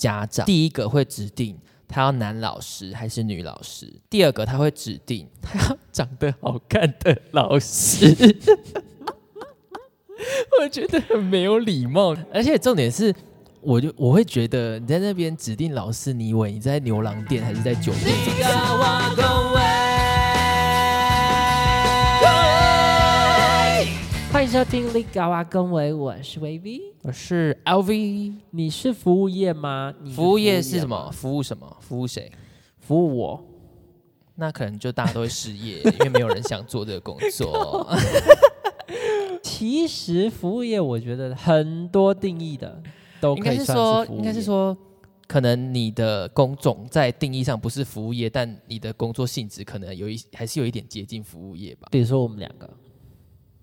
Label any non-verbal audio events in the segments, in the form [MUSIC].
家长，第一个会指定他要男老师还是女老师，第二个他会指定 [LAUGHS] 他要长得好看的老师。[LAUGHS] 我觉得很没有礼貌，而且重点是，我就我会觉得你在那边指定老师，你以为你在牛郎店还是在酒店？欢迎收听《立高啊恭维》，我是维 V，我是 LV，你是服务业吗？你服务业是什么？？服务什么？服务谁？服务我。那可能就大家都会失业，[LAUGHS] 因为没有人想做这个工作。[LAUGHS] 其实服务业，我觉得很多定义的都应可以算该是说，服务应该是业说，可能你的工种在定义上不是服务业，但你的工作性质可能有一还是有一点接近服务业吧。比如说我们两个，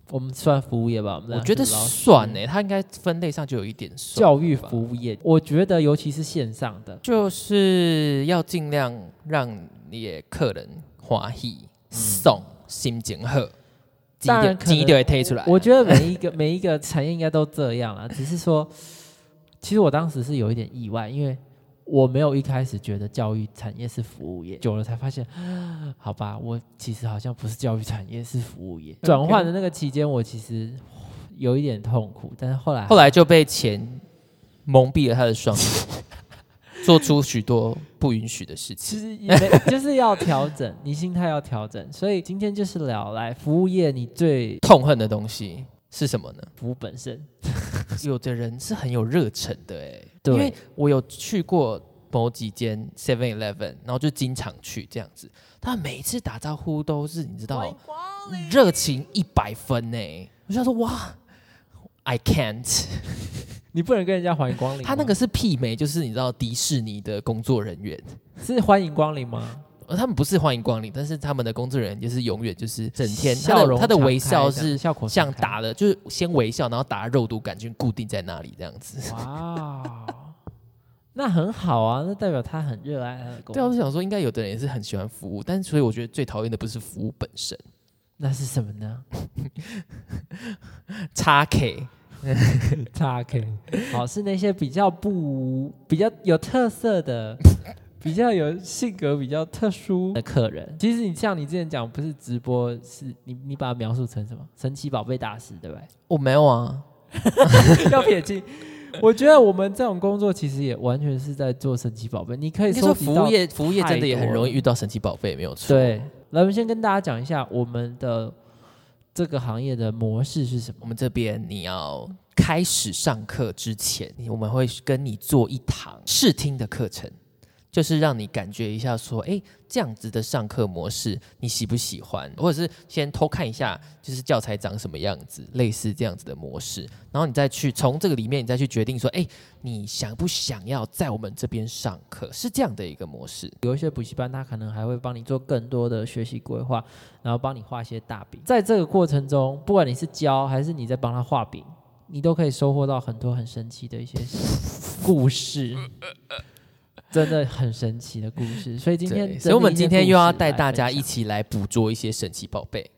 我们算服务业吧？我们我觉得算呢，它应该分类上就有一点算。教育服务业，我觉得尤其是线上的，就是要尽量让你的客人欢喜、送心情好，几当然可能点几点会推出来。我觉得每一个 [LAUGHS] 每一个产业应该都这样啦，只是说，其实我当时是有一点意外，因为我没有一开始觉得教育产业是服务业，久了才发现，[GASPS] 好吧，我其实好像不是教育产业，是服务业。转换的那个期间，我其实有一点痛苦，但是后来后来就被钱蒙蔽了他的双眼，[LAUGHS] 做出许多不允许的事情。其实也没 [LAUGHS] 就是要调整，你心态要调整。所以今天就是聊来服务业，你最痛恨的东西是什么呢？服务本身，[LAUGHS] 有的人是很有热忱的哎，对因为我有去过某几间 Seven Eleven，然后就经常去这样子，他每一次打招呼都是你知道热情一百分呢，我就想说哇，I can't，[LAUGHS] 你不能跟人家欢迎光临。他那个是媲美，就是你知道迪士尼的工作人员。是欢迎光临吗？呃，他们不是欢迎光临，但是他们的工作人员就是永远就是整天笑容的他的微笑是像打了，就是先微笑，然后打肉毒杆菌固定在那里这样子。哇，[LAUGHS] 那很好啊，那代表他很热爱他的工对啊，我作。就想说，应该有的人也是很喜欢服务，但是所以我觉得最讨厌的不是服务本身，那是什么呢？[LAUGHS] 叉 K [LAUGHS] 叉 K，好，是那些比较不比较有特色的。比较有性格比较特殊的客人，其实你像你之前讲，不是直播，是你你把它描述成什么神奇宝贝大师，对不对？我没有啊，[LAUGHS] 要撇清。我觉得我们这种工作其实也完全是在做神奇宝贝，你可以说服务业服务业真的也很容易遇到神奇宝贝，没有错。对，来，我们先跟大家讲一下我们的这个行业的模式是什么。我们这边你要开始上课之前，我们会跟你做一堂试听的课程，就是让你感觉一下说，哎，这样子的上课模式你喜不喜欢，或者是先偷看一下，就是教材长什么样子，类似这样子的模式，然后你再去从这个里面你再去决定说，哎，你想不想要在我们这边上课，是这样的一个模式。有一些补习班，他可能还会帮你做更多的学习规划，然后帮你画一些大饼。在这个过程中，不管你是教还是你在帮他画饼，你都可以收获到很多很神奇的一些故事，真的很神奇的故事。所以今天所以我们今天又要带大家一起来捕捉一些神奇宝贝。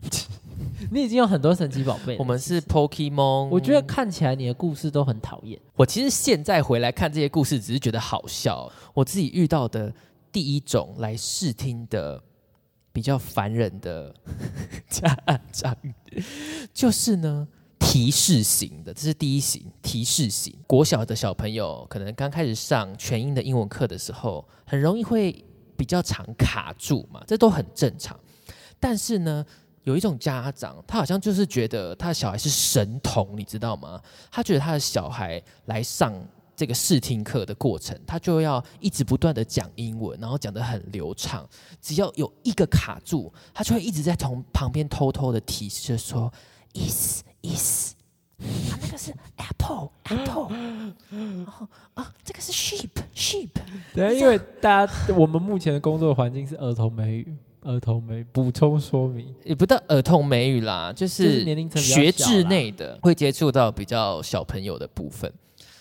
[LAUGHS] 你已经有很多神奇宝贝。我们是 Pokemon，我觉得看起来你的故事都很讨厌。我其实现在回来看这些故事，只是觉得好笑。我自己遇到的第一种来试听的比较烦人的 [LAUGHS] 家长，[LAUGHS] 就是呢提示型的，这是第一型提示型。国小的小朋友可能刚开始上全英的英文课的时候，很容易会比较常卡住嘛，这都很正常。但是呢，有一种家长，他好像就是觉得他的小孩是神童，你知道吗？他觉得他的小孩来上这个试听课的过程，他就要一直不断的讲英文，然后讲得很流畅。只要有一个卡住，他就会一直在从旁边偷偷的提示说 is is。啊，那个是 apple apple，然后啊，这个是 sheep sheep，对，因为大家我们目前的工作环境是儿童美语，儿童美语补充说明。也不到儿童美语啦，就就是是年龄层学制内的会接触到比较小朋友的部分，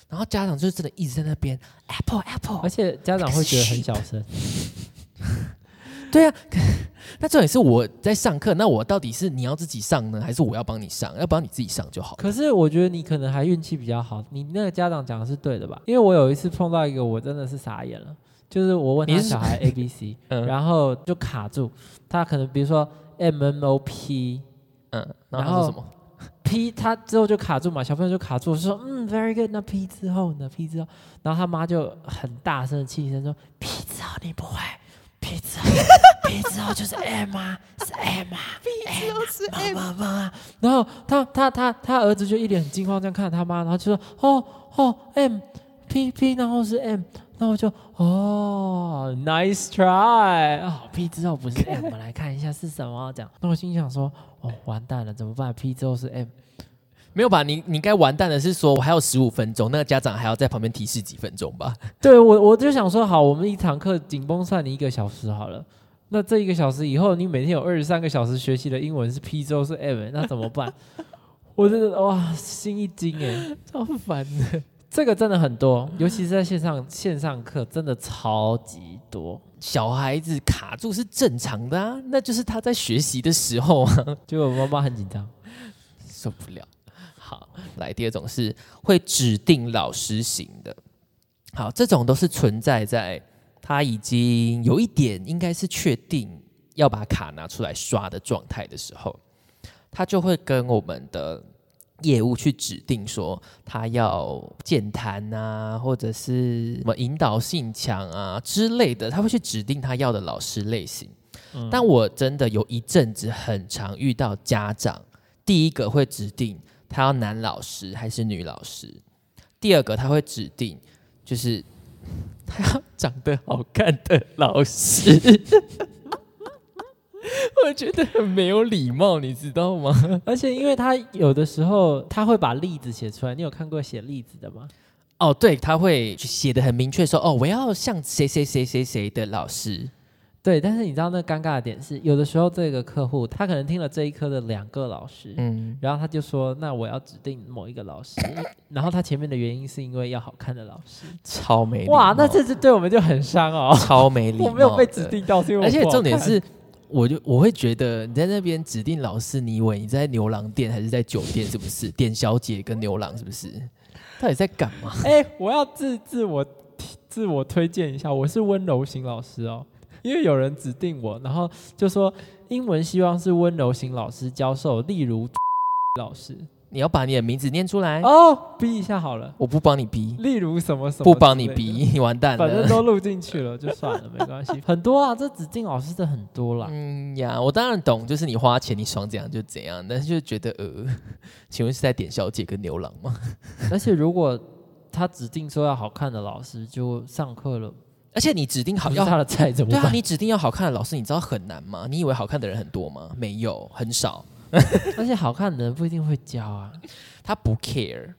然后家长就真的一直在那边 apple apple，而且家长会觉得很小声，对啊，[LAUGHS] 那重点是我在上课，那我到底是你要自己上呢，还是我要帮你上？要帮你自己上就好。可是我觉得你可能还运气比较好，你那个家长讲的是对的吧？因为我有一次碰到一个，我真的是傻眼了，就是我问他你是小孩 A B C，[LAUGHS] 嗯然后就卡住，他可能比如说 M N O P 嗯，然然后后是什么？P，他之后就卡住嘛，小朋友就卡住，我说嗯 very good，那 P 之后呢？P 之后，然后他妈就很大声的气声说 P 之后你不会，P 之后就是 M 啊，是 M 啊，P 之后是 M 啊，然后他他他他儿子就一脸很惊慌这样看着他妈，然后就说哦哦 M P P，然后是 M。然后我就哦，nice try 啊、p 之后不是 M，我们来看一下是什么这样。那我心想说，哦，完蛋了，怎么办？P 之后是 M，没有吧？你你该完蛋的是说，我还有十五分钟，那个家长还要在旁边提示几分钟吧？[LAUGHS] 对我我就想说，好，我们一堂课紧绷算你一个小时好了。那这一个小时以后，你每天有二十三个小时学习的英文是 P 之后是 M，那怎么办？[LAUGHS] 我真的哇，心一惊哎，超烦的。这个真的很多，尤其是在线上线上课，真的超级多。小孩子卡住是正常的啊，那就是他在学习的时候啊，[LAUGHS] 结果妈妈很紧张，受不了。好，来第二种是会指定老师型的。好，这种都是存在在他已经有一点应该是确定要把卡拿出来刷的状态的时候，他就会跟我们的业务去指定说他要健谈啊，或者是什么引导性强啊之类的，他会去指定他要的老师类型。嗯但我真的有一阵子很常遇到家长，第一个会指定他要男老师还是女老师，第二个他会指定就是他要长得好看的老师。[LAUGHS] 我觉得很没有礼貌，你知道吗？而且因为他有的时候他会把例子写出来，你有看过写例子的吗？哦，对，他会写的很明确说，哦，我要像谁谁谁谁谁的老师。对，但是你知道那尴尬的点是，有的时候这个客户他可能听了这一科的两个老师，嗯，然后他就说，那我要指定某一个老师，[COUGHS] 然后他前面的原因是因为要好看的老师。超没礼貌哇，那这次对我们就很伤哦。超没 [LAUGHS] 礼貌。我没有被指，定到，是因为而且重点是，我就我会觉得你在那边指定老师，你以为你在牛郎店还是在酒店？是不是？[LAUGHS] 点小姐跟牛郎是不是？到底在干嘛？[LAUGHS] 哎、我要自自我自我推荐一下，我是温柔型老师哦，因为有人指定我，然后就说英文希望是温柔型老师教授，例如 [LAUGHS] 老师你要把你的名字念出来，哦，逼一下好了，我不帮你逼，例如什么什么，不帮你逼，，你完蛋反正。都录进去了，就算了，没关系，[LAUGHS] 很多啊，这指定老师的很多啦。嗯呀，我当然懂，就是你花钱，你爽怎样就怎样，但是就觉得呃，[LAUGHS] 请问是在点小姐跟牛郎吗？而且如果他指定说要好看的老师，就上课了，而且你指定好要他的菜怎么对啊，你指定要好看的老师，你知道很难吗？你以为好看的人很多吗？没有，很少。[LAUGHS] 而且好看的人不一定会教啊。他不 care，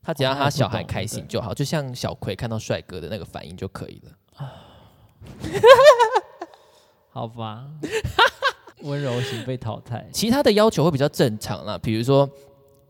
他只要他小孩开心就好，就像小葵看到帅哥的那个反应就可以了。[LAUGHS] 好吧，温柔型被淘汰。其他的要求会比较正常啦，比如说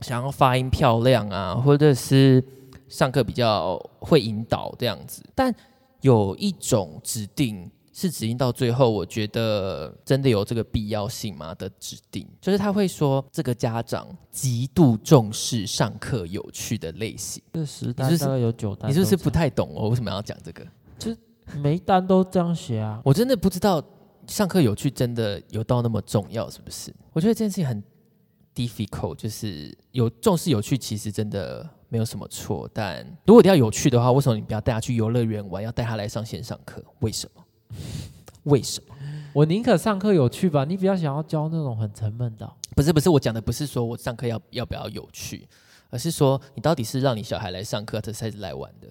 想要发音漂亮啊，或者是上课比较会引导这样子。但有一种指定是指定到最后，我觉得真的有这个必要性吗的指定，就是他会说这个家长极度重视上课有趣的类型。这十大概有九单，你是不是不太懂我为什么要讲这个？每一单都这样写啊？我真的不知道上课有趣真的有到那么重要，是不是？我觉得这件事情很 difficult，就是有重视有趣，其实真的没有什么错。但如果你要有趣的话，为什么你不要带他去游乐园玩，要带他来上线上课？为什么？[LAUGHS] 为什么？我宁可上课有趣吧，你比较想要教那种很沉闷的哦。不是不是，我讲的不是说我上课要要不要有趣，而是说你到底是让你小孩来上课，还是来玩的？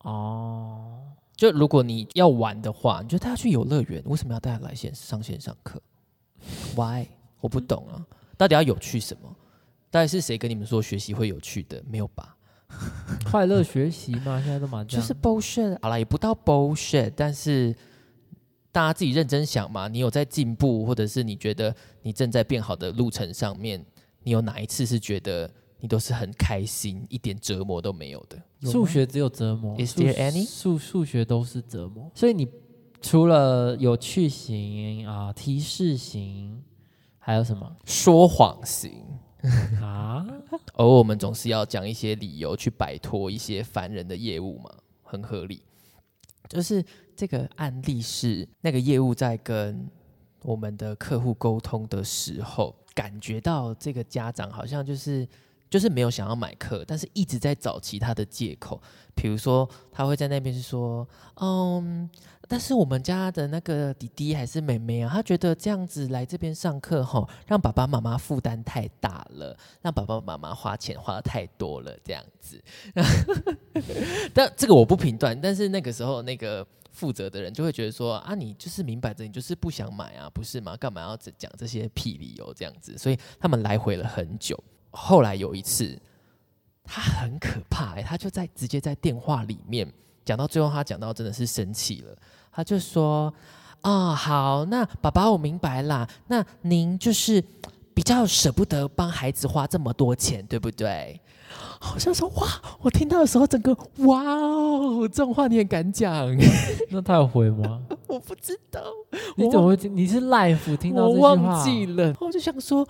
哦，就如果你要玩的话，你就带他去游乐园，为什么要带他来线上线上课？Why？我不懂啊，到底要有趣什么？到底是谁跟你们说学习会有趣的？没有吧？快乐学习嘛，现在都蛮。就是 bullshit。好了，也不到 bullshit，但是大家自己认真想嘛。你有在进步，或者是你觉得你正在变好的路程上面，你有哪一次是觉得你都是很开心，一点折磨都没有的？数学只有折磨 Is there any？数数学都是折磨，所以你除了有趣型啊、提示型，还有什么说谎型。[LAUGHS] 啊？而我们总是要讲一些理由去摆脱一些烦人的业务嘛，很合理。就是这个案例是那个业务在跟我们的客户沟通的时候，感觉到这个家长好像就是就是没有想要买课，但是一直在找其他的借口，比如说他会在那边是说，嗯。但是我们家的那个弟弟还是妹妹啊，他觉得这样子来这边上课吼，让爸爸妈妈负担太大了，让爸爸妈妈花钱花的太多了，这样子。[LAUGHS] 但这个我不评断，但是那个时候那个负责的人就会觉得说啊，你就是明摆着你就是不想买啊，不是吗？干嘛要讲这些屁理由这样子？所以他们来回了很久。后来有一次，他很可怕，他就在直接在电话里面讲到最后，他讲到真的是生气了。他就说：“哦，好，那爸爸，我明白啦。那您就是比较舍不得帮孩子花这么多钱，对不对？”好像说：“哇，我听到的时候，整个哇哦，这种话你也敢讲？[LAUGHS] 那他有回吗？[LAUGHS] 我不知道。你怎么会？你是 life 听到这句话？我忘记了。我就想说：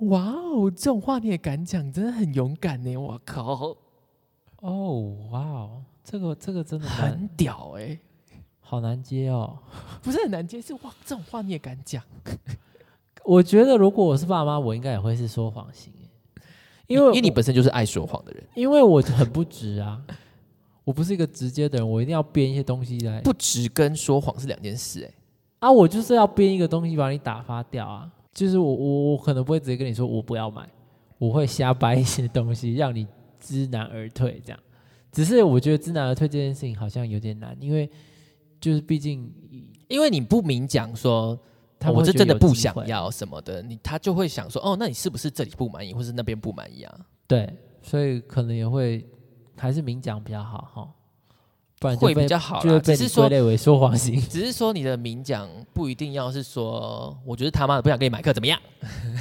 哇哦，这种话你也敢讲？真的很勇敢呢！我靠！哦，哇哦，这个这个真的很屌哎。”好难接哦，不是很难接，是哇，这种话你也敢讲？[LAUGHS] 我觉得如果我是爸妈，我应该也会是说谎型，因为因为你本身就是爱说谎的人，因为我很不直啊，我不是一个直接的人，我一定要编一些东西来。不直跟说谎是两件事，哎，啊，我就是要编一个东西把你打发掉啊，就是我我我可能不会直接跟你说我不要买，我会瞎掰一些东西让你知难而退，这样。只是我觉得知难而退这件事情好像有点难，因为。就是毕竟，因为你不明讲说，我是真的不想要什么的，你他就会想说，哦，那你是不是这里不满意，或是那边不满意啊？对，所以可能也会还是明讲比较好哈，不然会比较好。就只是归类为说谎型，[LAUGHS] 只是说你的明讲不一定要是说，我觉得他妈的不想给你买课怎么样？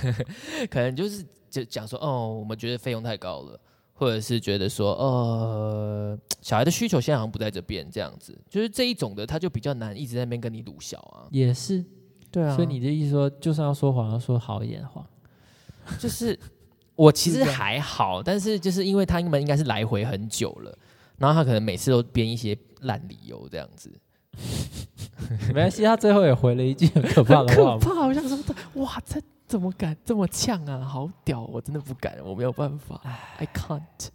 [LAUGHS] 可能就是就讲说，哦，我们觉得费用太高了。或者是觉得说，呃，[TSK] 小孩的需求现在好像不在这边，这样子，就是这一种的，他就比较难一直在那边跟你鲁小啊。也是，对啊。所以你的意思说，就算要说谎，要说好一点的话，[LAUGHS] 就是我其实还好，[LAUGHS] 但是就是因为他们应该是来回很久了，然后他可能每次都编一些烂理由这样子。[LAUGHS] 没关系，他最后也回了一句很可怕的话，可怕，好像说，哇，这。怎么敢这么呛啊？好屌！我真的不敢，我没有办法。I can't。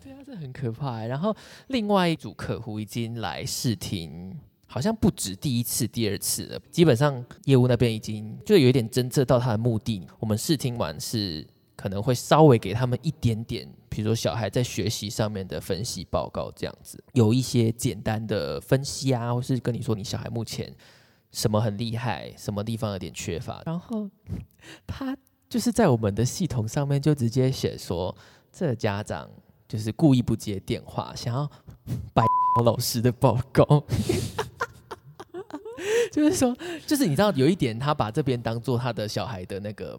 对啊，这很可怕。然后另外一组客户已经来试听，好像不止第一次、第二次了。基本上业务那边已经就有一点侦测到他的目的。我们试听完是可能会稍微给他们一点点，比如说小孩在学习上面的分析报告这样子，有一些简单的分析啊，或是跟你说你小孩目前。什么很厉害，什么地方有点缺乏，然后 [LAUGHS] 他就是在我们的系统上面就直接写说，这家长就是故意不接电话，想要摆老师的报告，[LAUGHS] 就是说，就是你知道有一点，他把这边当做他的小孩的那个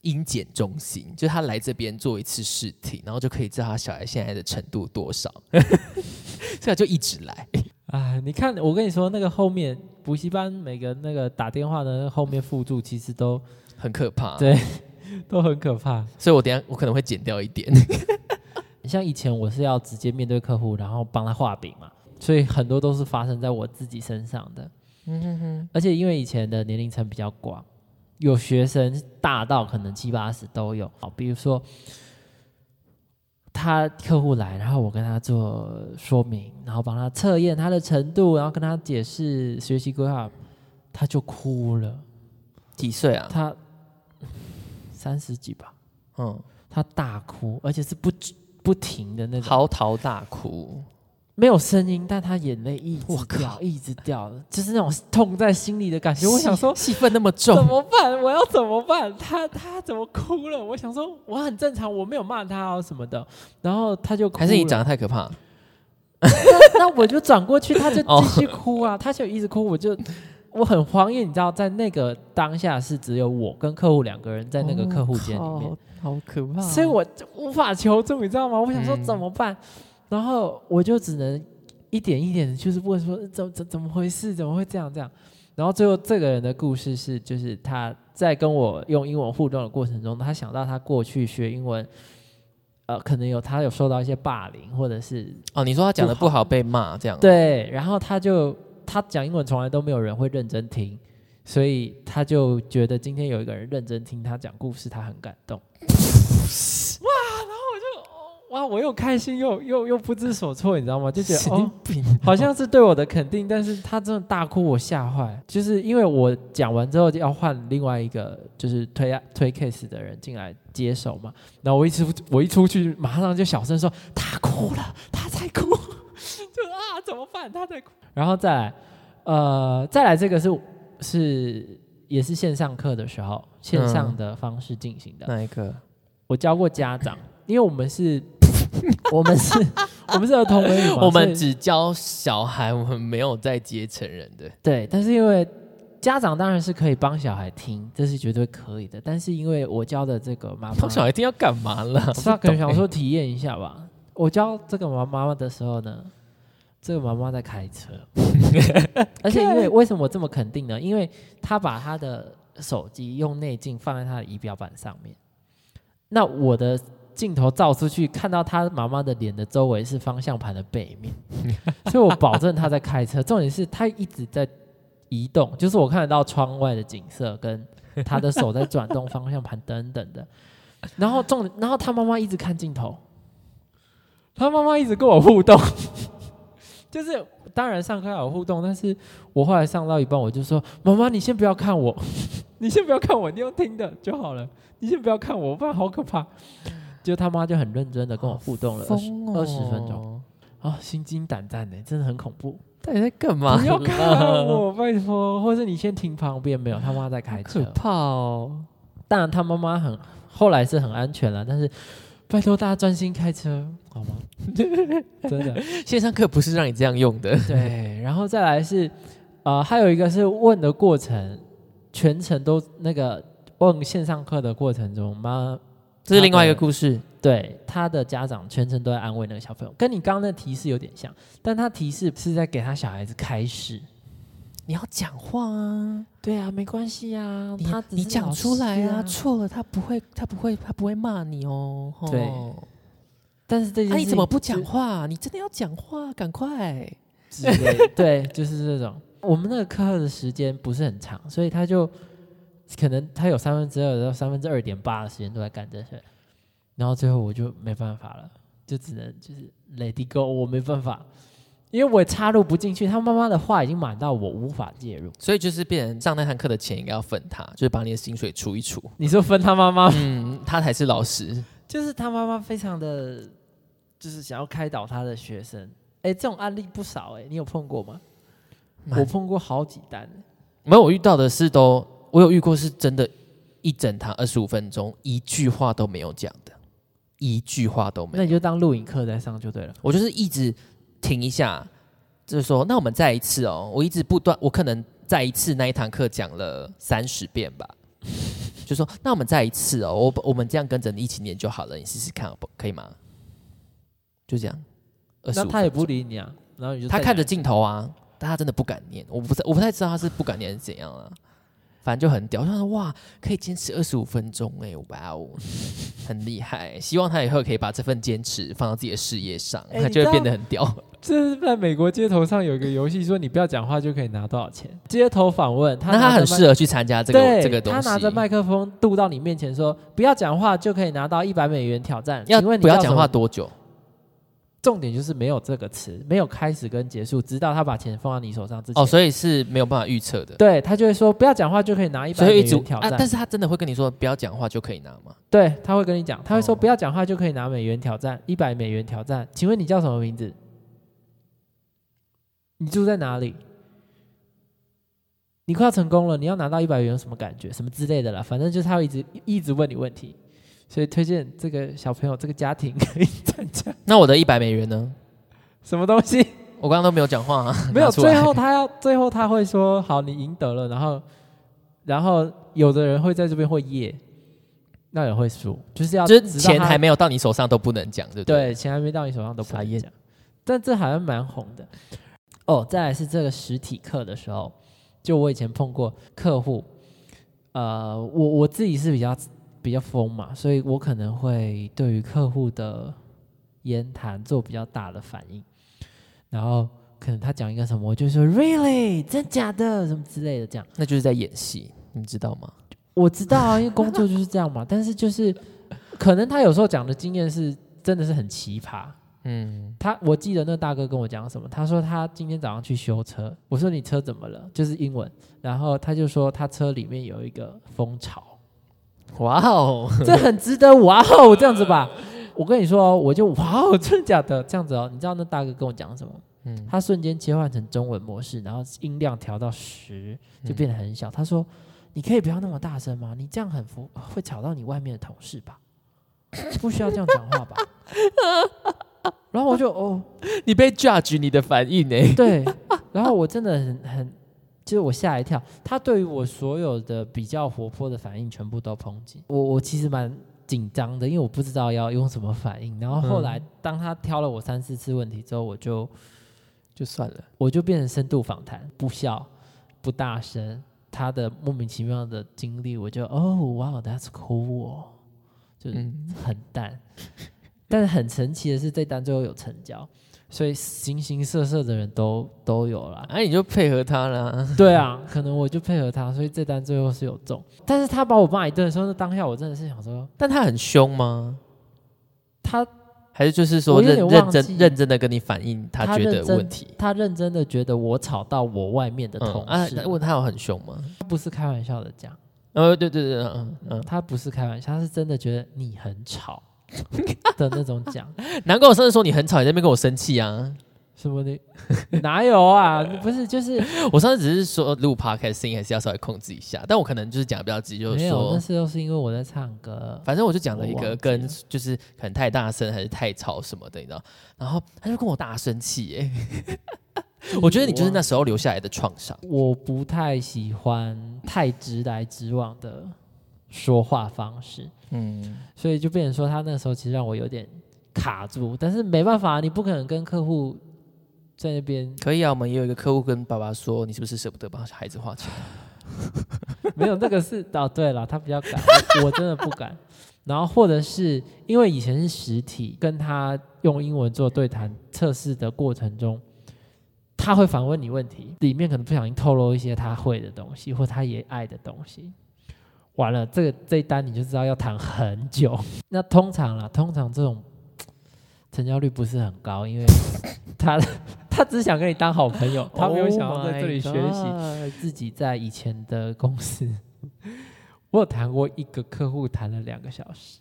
音检中心，就他来这边做一次试听，然后就可以知道他小孩现在的程度多少，[LAUGHS] 所以他就一直来。哎，你看，我跟你说，那个后面补习班每个那个打电话的后面附注，其实都很可怕，对，[LAUGHS] 都很可怕。所以我等下我可能会剪掉一点。你 [LAUGHS] 像以前我是要直接面对客户，然后帮他画饼嘛，所以很多都是发生在我自己身上的。嗯哼哼。而且因为以前的年龄层比较广，有学生大到可能七八十都有。好，比如说。他客户来，然后我跟他做说明，然后帮他测验他的程度，然后跟他解释学习规划，他就哭了。几岁啊？他三十几吧。嗯，他大哭，而且是不不停的那种嚎啕大哭。没有声音，但他眼泪一直掉，一直掉，就是那种痛在心里的感觉。我想说，戏份那么重，怎么办？我要怎么办？他他怎么哭了？我想说，我很正常，我没有骂他啊什么的。然后他就还是你长得太可怕。那我就转过去，他就 [LAUGHS] 继续哭啊，他就一直哭，我就我很慌，因为你知道，在那个当下是只有我跟客户两个人在那个客户间里面，好可怕，所以我无法求助，你知道吗？我想说怎么办？然后我就只能一点一点的，就是问说怎怎怎么回事，怎么会这样这样？然后最后这个人的故事是，就是他在跟我用英文互动的过程中，他想到他过去学英文，呃，可能有他有受到一些霸凌，或者是哦，你说他讲的不好被骂这样，对，然后他就他讲英文从来都没有人会认真听，所以他就觉得今天有一个人认真听他讲故事，他很感动。[LAUGHS] 哇，我又开心又又又不知所措，你知道吗？就觉得神哦好像是对我的肯定，但是他真的大哭，我吓坏。就是因为我讲完之后就要换另外一个就是推啊推 case 的人进来接手嘛，然后我一出我一出去，马上就小声说他哭了，他在哭，[LAUGHS] 就啊怎么办？他在哭，然后再来呃再来这个是是也是线上课的时候，线上的方式进行的。哪一个？我教过家长，因为我们是，[LAUGHS] 我们是，我们是儿童美语嘛，[LAUGHS] 我所以们只教小孩，我们没有在接成人的。对，但是因为家长当然是可以帮小孩听，这是绝对可以的。但是因为我教的这个妈妈，帮小孩一定要干嘛了？是他可能想说体验一下吧。我教这个妈妈的时候呢，这个妈妈在开车，[LAUGHS] 而且因为为什么我这么肯定呢？因为她把她的手机用内镜放在她的仪表板上面，那我的镜头照出去，看到他妈妈的脸的周围是方向盘的背面，[LAUGHS] 所以我保证他在开车。重点是他一直在移动，就是我看得到窗外的景色跟他的手在转动方向盘等等的。然后重，然后他妈妈一直看镜头，他妈妈一直跟我互动，[LAUGHS] 就是当然上课要有互动，但是我后来上到一半，我就说：“妈妈，你先不要看我，[LAUGHS] 你先不要看我，你用听的就好了，你先不要看我，不然好可怕。”就他妈就很认真的跟我互动了二十哦二十分钟，啊，心惊胆战的，真的很恐怖。到底在干嘛？不要 [LAUGHS] 看我，[LAUGHS] 拜托，或是你先停旁边，没有他妈在开车。可怕哦！当然，他妈妈很后来是很安全了，但是拜托大家专心开车好吗？[LAUGHS] 真的线上课不是让你这样用的。对。然后再来是呃，还有一个是问的过程，全程都那个问线上课的过程中，妈这是另外一个故事。对他的家长全程都在安慰那个小朋友，跟你刚刚的提示有点像，但他提示是在给他小孩子开始。你要讲话啊！对啊，没关系啊，他你讲出来啊！啊。错了，他不会，他不会，他不会骂你哦。对但是这你怎么不讲话？你真的要讲话，赶快！之类，[LAUGHS] 对，就是这种。我们那个课的时间不是很长，所以他就可能他有三分之二到三分之二点八的时间都在干这些，然后最后我就没办法了，就只能就是 let it go，我没办法，因为我也插入不进去，他妈妈的话已经满到我无法介入。所以就是变成上那堂课的钱应该要分他，就是把你的薪水除一除。你说分他妈妈，嗯，他才是老师。就是他妈妈非常的，就是想要开导他的学生。哎，这种案例不少哎、你有碰过吗？我碰过好几单、没有，我遇到的是都，我有遇过是真的，一整堂二十五分钟，一句话都没有讲的，一句话都没有。那你就当录影课在上就对了。我就是一直停一下，就是说，那我们再一次哦。我一直不断，我可能再一次那一堂课讲了三十遍吧，[LAUGHS] 就说那我们再一次哦，我我们这样跟着你一起念就好了，你试试看，不可以吗？就这样。那他也不理你啊，然后你就他看着镜头啊，但他真的不敢念，我不太我不太知道他是不敢念还是怎样啊。反正就很屌，我想说哇，可以坚持二十五分钟哎，哇哦，[LAUGHS] 很厉害。希望他以后可以把这份坚持放到自己的事业上，他就会变得很屌。这是在美国街头上有一个游戏，说你不要讲话就可以拿多少钱。[LAUGHS] 街头访问，他那他很适合去参加这个这个东西。他拿着麦克风渡到你面前说：“不要讲话就可以拿到一百美元挑战。”要请问你不要讲？话多久？重点就是没有这个词，没有开始跟结束，直到他把钱放到你手上之前。哦，所以是没有办法预测的。对他就会说：“不要讲话就可以拿一百美元挑战。但是他真的会跟你说不要讲话就可以拿吗？对，他会跟你讲，他会说：“哦不要讲话就可以拿美元挑战，一百美元挑战。”请问你叫什么名字？你住在哪里？你快要成功了，你要拿到一百元有什么感觉？什么之类的啦，反正就是他会一直一直问你问题，所以推荐这个小朋友这个家庭可以参加。那我的一百美元呢？什么东西？我刚刚都没有讲话啊，[LAUGHS] 没有，最后他要最后他会说：“好，你赢得了。”然后然后有的人会在这边会耶，那有人会输，就是要就是钱还没有到你手上都不能讲，对不对？对，钱还没到你手上都不能讲。但这好像蛮红的。哦，再来是这个实体课的时候，就我以前碰过客户，呃，我我自己是比较比较疯嘛，所以我可能会对于客户的言谈做比较大的反应，然后可能他讲一个什么，我就说 really 真假的什么之类的，这样那就是在演戏，你知道吗？我知道啊，因为工作就是这样嘛。[LAUGHS] 但是就是可能他有时候讲的经验是真的是很奇葩。嗯，他我记得那大哥跟我讲什么，他说他今天早上去修车，我说你车怎么了？就是英文，然后他就说他车里面有一个蜂巢，哇哦，[LAUGHS] 这很值得哇哦这样子吧。我跟你说哦，我就哇哦，真的假的？这样子哦，你知道那大哥跟我讲什么？嗯，他瞬间切换成中文模式，然后音量调到十，就变得很小。他说：“你可以不要那么大声吗？你这样很服，会吵到你外面的同事吧？不需要这样讲话吧？” [LAUGHS] 然后我就哦，你被 judge 你的反应呢？对，然后我真的很很，就是我吓一跳。他对于我所有的比较活泼的反应全部都抨击我，我其实蛮紧张的，因为我不知道要用什么反应。然后后来当他挑了我三四次问题之后，我就就算了，我就变成深度访谈，不笑，不大声，他的莫名其妙的经历，我就哦，哇，That's cool，哦就是嗯，很淡。但是很神奇的是，这单最后有成交，所以形形色色的人都都有啦。哎、你就配合他啦。[LAUGHS] 对啊，可能我就配合他，所以这单最后是有中。但是他把我骂一顿的时候，那当下我真的是想说，但他很凶吗？他还是就是说认认真认真的跟你反映他觉得问题？他认真的觉得我吵到我外面的同啊，事，那问他有很凶吗？他不是开玩笑的讲，呃，对对对，嗯嗯，他不是开玩笑，他是真的觉得你很吵 [LAUGHS] 的那种讲。难怪我上次说你很吵，你在那边跟我生气啊。什么的？[LAUGHS] 哪有啊？不是，就是 [LAUGHS] 我上次只是说录 podcast 声音还是要稍微控制一下，但我可能就是讲的比较急，就是没有，那说，时候是因为我在唱歌。反正我就讲了一我忘记个跟了就是可能太大声还是太吵什么的，你知道？然后他就跟我大生气耶。我觉得你就是那时候留下来的创伤。我不太喜欢太直来直往的说话方式，嗯，所以就变成说他那时候其实让我有点卡住，但是没办法，你不可能跟客户在那边可以啊。我们也有一个客户跟爸爸说，你是不是舍不得帮孩子花钱？[LAUGHS] 没有那个是哦，对了，他比较敢，我我真的不敢。然后或者是因为以前是实体，跟他用英文做对谈测试的过程中，他会反问你问题，里面可能不小心透露一些他会的东西，或他也爱的东西。完了，这个这一单你就知道要谈很久。[LAUGHS] 那通常啦，通常这种成交率不是很高，因为 [LAUGHS] 他他只想跟你当好朋友，他没有想要在这里学习。Oh 自己在以前的公司，我有谈过一个客户谈了两个小时，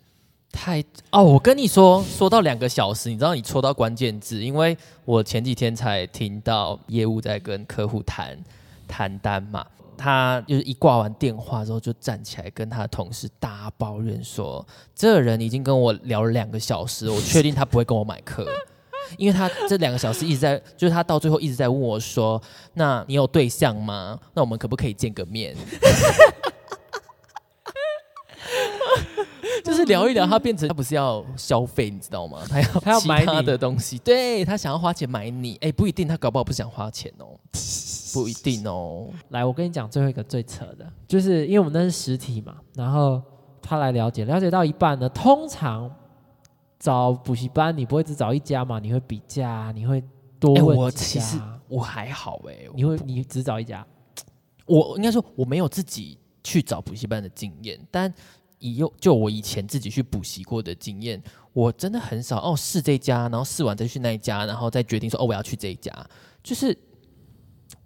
太哦，我跟你说，说到两个小时，你知道你戳到关键字，因为我前几天才听到业务在跟客户谈谈单嘛，他就是一挂完电话之后就站起来跟他的同事大抱怨说，这个人已经跟我聊了两个小时，我确定他不会跟我买课。因为他这两个小时一直在，就是他到最后一直在问我说：“那你有对象吗？那我们可不可以见个面？” [LAUGHS] [LAUGHS] 就是聊一聊，他变成他不是要消费，你知道吗？他要其他他要买你的东西，对他想要花钱买你，哎、不一定，他搞不好不想花钱哦，不一定哦。来，我跟你讲最后一个最扯的，就是因为我们那是实体嘛，然后他来了解，了解到一半呢，通常找补习班你不会只找一家嘛，你会比价，你会多哎、问我其实我还好哎、你会你只找一家，我应该说我没有自己去找补习班的经验，但以又就我以前自己去补习过的经验，我真的很少哦试这家，然后试完再去那一家，然后再决定说哦我要去这一家，就是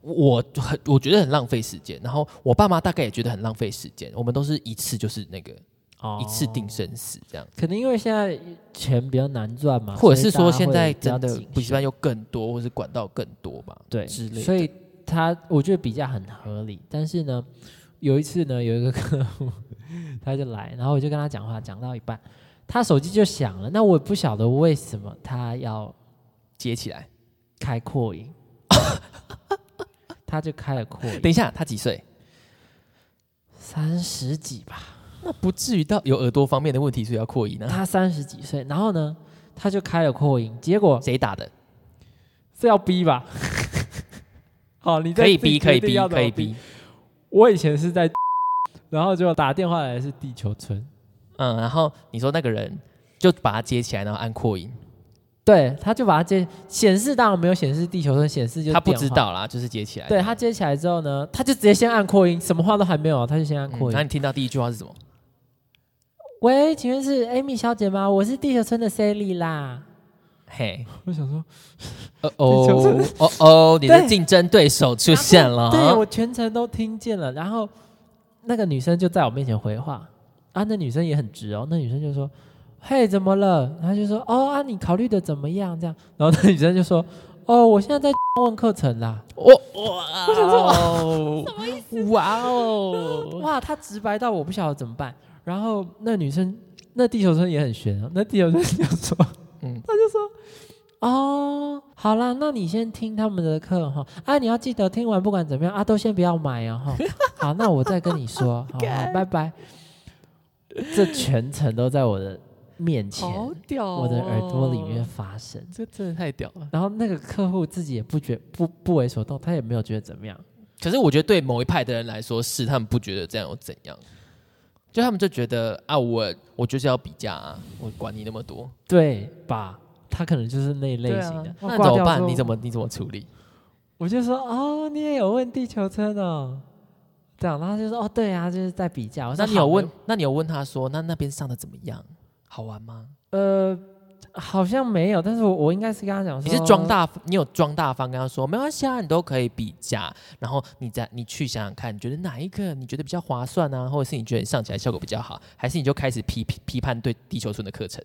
我很我觉得很浪费时间，然后我爸妈大概也觉得很浪费时间，我们都是一次就是那个哦。一次定生死这样，可能因为现在钱比较难赚嘛，或者是说现在真的补习班又更多，或是管道更多吧，对之类的。所以他我觉得比较很合理。但是呢，有一次呢，有一个客户他就来，然后我就跟他讲话，讲到一半，他手机就响了。那我也不晓得为什么他要接起来。开扩音，他就开了扩音，等一下，他几岁？三十几吧，那不至于到有耳朵方面的问题，所以要扩音呢、他三十几岁，然后呢，他就开了扩音，结果谁打的？是要逼吧？[LAUGHS] 好，你可以逼，可以逼可以逼。我以前是在，[LAUGHS] 然后就打电话来是地球村，嗯，然后你说那个人就把它接起来，然后按扩音，对，他就把它接显示，当然没有显示地球村，显示就是他不。知道啦，就是接起来。对他接起来之后呢，他就直接先按扩音，什么话都还没有，他就先按嗯，扩音。那你听到第一句话是什么？喂，请问是 Amy 小姐吗？我是地球村的 Sally 啦。嘿，我想说，哦 [LAUGHS] 哦哦哦，你的竞争对手出现了。对我全程都听见了。然后那个女生就在我面前回话，啊，那女生也很直哦，那女生就说：“嘿，怎么了？”然后就说：“哦啊，你考虑的怎么样？”这样，然后那女生就说：“哦，我现在在问课程啦。我哇，我想说，什么意思？哇哦，哇，她直白到我不晓得怎么办。然后那女生，那地球村也很悬啊，那地球村就说。嗯，他就说：“哦，好啦，那你先听他们的课哈。啊，你要记得听完，不管怎么样啊，都先不要买哦哈。[LAUGHS] 好，那我再跟你说，[LAUGHS] 好好，拜拜。这全程都在我的面前，屌哦我的耳朵里面，发生。这真的太屌了。然后那个客户自己也不觉不不为所动，他也没有觉得怎么样。可是我觉得对某一派的人来说是，他们不觉得这样又怎样，就他们就觉得啊，我我就是要比价啊，我管你那么多。对吧？他可能就是那一类型的。那怎么办？你怎么？你怎么处理？我就说哦，你也有问地球村哦。这样，然后他就说哦，对啊，就是在比价。我说那你有问？那你有问他说，那那边上的怎么样？好玩吗？呃，好像没有，但是我我应该是跟他讲说，你是装大，你有装大方跟他说没关系啊，你都可以比价，然后你再你去想想看，你觉得哪一个你觉得比较划算啊，或者是你觉得你上起来效果比较好，还是你就开始批批批判对地球村的课程？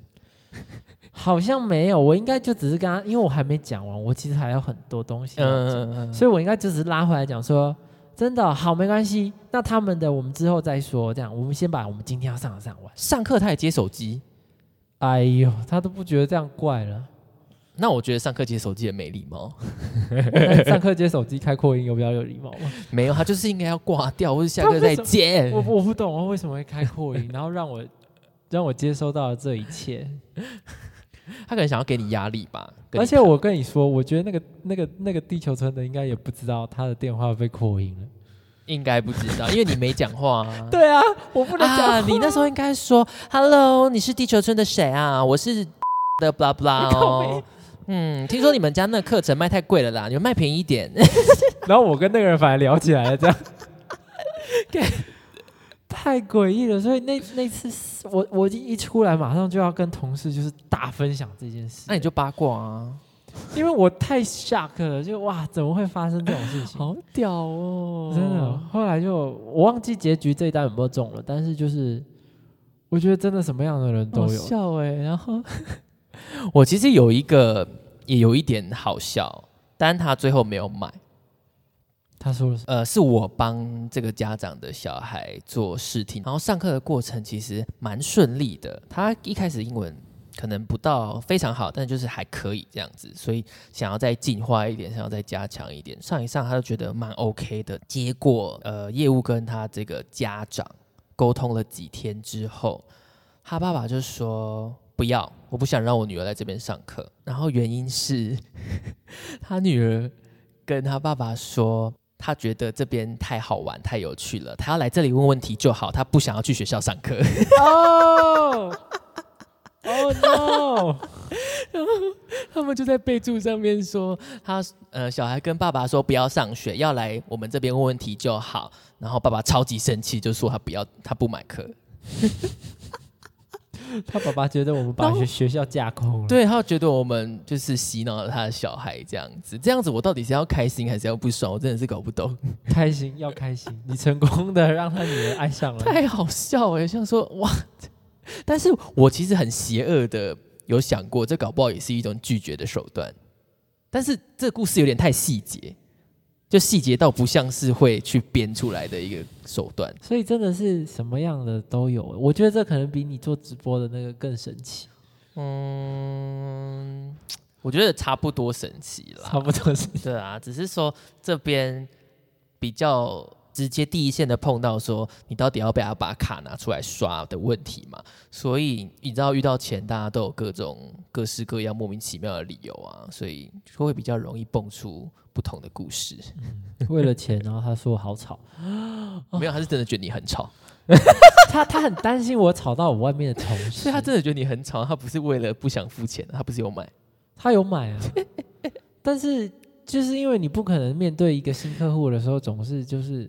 好像没有，我应该就只是跟他，因为我还没讲完，我其实还有很多东西要讲，嗯嗯所以我应该就只是拉回来讲说，真的好没关系，那他们的我们之后再说，这样我们先把我们今天要上的上完。上课他也接手机，哎呦，他都不觉得这样怪了。那我觉得上课接手机也没礼貌，[LAUGHS] 上课接手机开扩音有比较有礼貌吗？没有，他就是应该要挂掉，或者下课再接。我我不懂，他为什么会开扩音，然后让我 [LAUGHS] 让我接收到了这一切。他可能想要给你压力吧。而且我跟你说，我觉得那个那个那个地球村的应该也不知道他的电话被扩音了。应该不知道，因为你没讲话啊。[LAUGHS] 对啊，我不能讲、啊，你那时候应该说，Hello，你是地球村的谁啊？我是的 blah blah 哦。[LAUGHS] 嗯，听说你们家那个课程卖太贵了啦，你们卖便宜一点。[LAUGHS] 然后我跟那个人反而聊起来了，这样，太诡异了。所以那那次我我一出来，马上就要跟同事就是大分享这件事，那你就八卦啊，因为我太 shock 了，就哇，怎么会发生这种事情？好屌哦真的，后来就我忘记结局这一单有没有中了，但是就是我觉得真的什么样的人都有。笑哎、然后 [LAUGHS] 我其实有一个也有一点好笑，但他最后没有买。他说了什么？呃，是我帮这个家长的小孩做试听，然后上课的过程其实蛮顺利的。他一开始英文可能不到非常好，但就是还可以这样子，所以想要再进化一点，想要再加强一点。上一上他就觉得蛮 OK 的。结果呃，业务跟他这个家长沟通了几天之后，他爸爸就说不要，我不想让我女儿来这边上课。然后原因是他女儿跟他爸爸说。他觉得这边太好玩、太有趣了，他要来这里问问题就好，他不想要去学校上课。哦哦 no！[LAUGHS] 然后他们就在备注上面说，他呃小孩跟爸爸说不要上学，要来我们这边问问题就好。然后爸爸超级生气，就说他不要，他不买课。[LAUGHS] 他爸爸觉得我们把学学校架空了。对他觉得我们就是洗脑了他的小孩这样子，这样子我到底是要开心还是要不爽？我真的是搞不懂，开心要开心，你成功的让他女儿爱上了。太好笑哎！像说哇，但是我其实很邪恶的有想过，这搞不好也是一种拒绝的手段。但是这故事有点太细节，就细节到不像是会去编出来的一个手段。所以真的是什么样的都有，我觉得这可能比你做直播的那个更神奇，嗯，我觉得差不多神奇啦。差不多是。对啊，只是说这边比较直接第一线的碰到说你到底要不要把卡拿出来刷的问题嘛。所以你知道遇到钱，大家都有各种各式各样莫名其妙的理由啊，所以就会比较容易蹦出不同的故事。为了钱，然后他说我好吵，[LAUGHS] 没有，他是真的觉得你很吵，[LAUGHS] 他他很担心我吵到我外面的同事，所以他真的觉得你很吵，他不是为了不想付钱，他不是有买。他有买啊，[LAUGHS] 但是就是因为你不可能面对一个新客户的时候，总是就是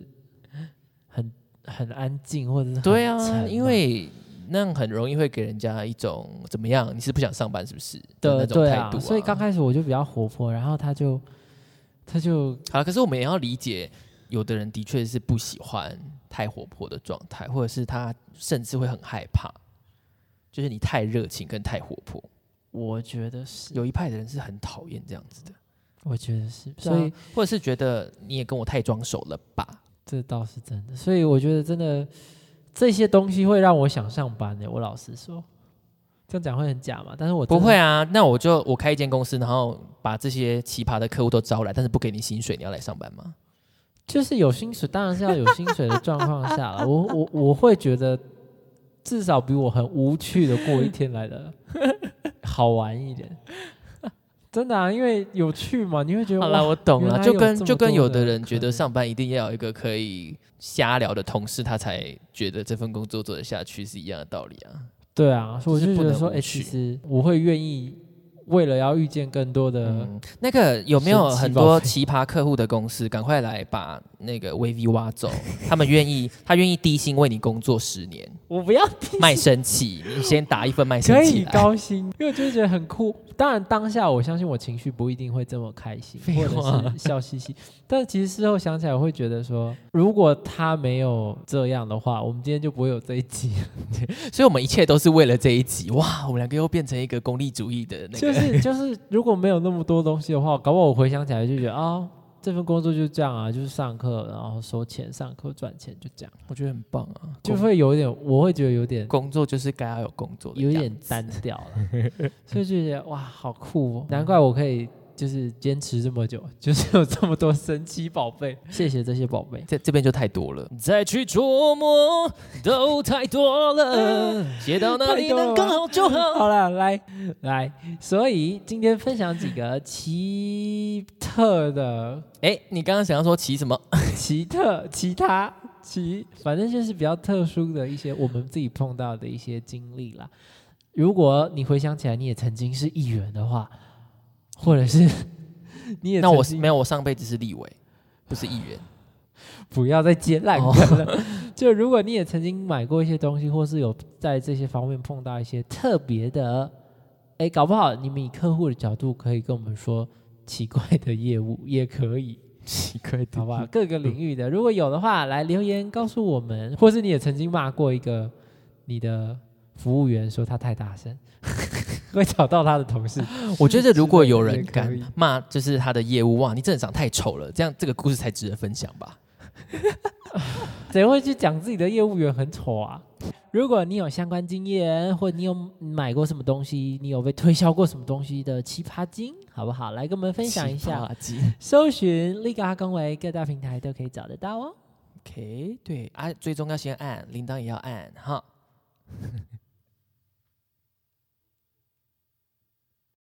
很很安静或者是对啊，因为那样很容易会给人家一种怎么样？你是不想上班是不是的那的种态度、，所以刚开始我就比较活泼，然后他就他就好，可是我们也要理解，有的人的确是不喜欢太活泼的状态，或者是他甚至会很害怕，就是你太热情跟太活泼。我觉得是，有一派的人是很讨厌这样子的，我觉得是，所以所以或者是觉得你也跟我太装熟了吧？这倒是真的，所以我觉得真的这些东西会让我想上班的。我老实说，这样讲会很假嘛？但是我不会啊，那我就我开一间公司，然后把这些奇葩的客户都招来，但是不给你薪水，你要来上班吗？就是有薪水，当然是要有薪水的状况下了。我我我会觉得，至少比我很无趣的过一天来的好玩一点。真的啊，因为有趣嘛，你会觉得好了，我懂了，就跟就跟有的人觉得上班一定要有一个可以瞎聊的同事，他才觉得这份工作做得下去是一样的道理啊。对啊，所以我就觉得说，哎、其实我会愿意为了要遇见更多的，嗯，那个有没有很多奇葩客户的公司，赶快来把那个 VV 挖走，他们愿意，他愿意低薪为你工作十年，我不要卖身契，你先打一份卖可以身契来。高薪，因为我就觉得很酷。当然当下我相信我情绪不一定会这么开心，或废话者是笑嘻嘻，但其实事后想起来，我会觉得说，如果他没有这样的话，我们今天就不会有这一集。[LAUGHS] 所以我们一切都是为了这一集。哇，我们两个又变成一个功利主义的那个，就是就是，如果没有那么多东西的话，搞不好我回想起来就觉得啊、这份工作就这样啊，就是上课然后收钱，上课赚钱，就这样，我觉得很棒啊，就工会有一点，我会觉得有点工作就是该要有工作的有点单调了，[LAUGHS] 所以就觉得哇，好酷哦！难怪我可以就是坚持这么久，[LAUGHS] 就是有这么多神奇宝贝，谢谢这些宝贝。这这边就太多了，再去琢磨都太多了，[LAUGHS] 写到哪里能刚好就好。好了，来来，所以今天分享几个奇特的、哎，你刚刚想要说奇什么？[LAUGHS] 奇特、其他、奇，反正就是比较特殊的一些我们自己碰到的一些经历啦。如果你回想起来，你也曾经是议员的话，或者是 [LAUGHS] 你也那我是没有，我上辈子是立委，不是议员。[SIGHS] 不要再接烂哦梗了。[LAUGHS] 就如果你也曾经买过一些东西，或是有在这些方面碰到一些特别的，哎，搞不好你们以客户的角度可以跟我们说奇怪的业务也可以，奇怪的好吧？各个领域的，如果有的话，来留言告诉我们，或是你也曾经骂过一个你的服务员，说他太大声，会找到他的同事。[LAUGHS] 我觉得如果有人敢骂，就是他的业务，哇，你真的长太丑了，这样这个故事才值得分享吧？[LAUGHS] 谁会去讲自己的业务员很丑啊？如果你有相关经验，或你有买过什么东西，你有被推销过什么东西的奇葩经，好不好？来跟我们分享一下。搜寻立嘎公维，各大平台都可以找得到哦。OK，对啊，最终要先按铃铛，也要按哈。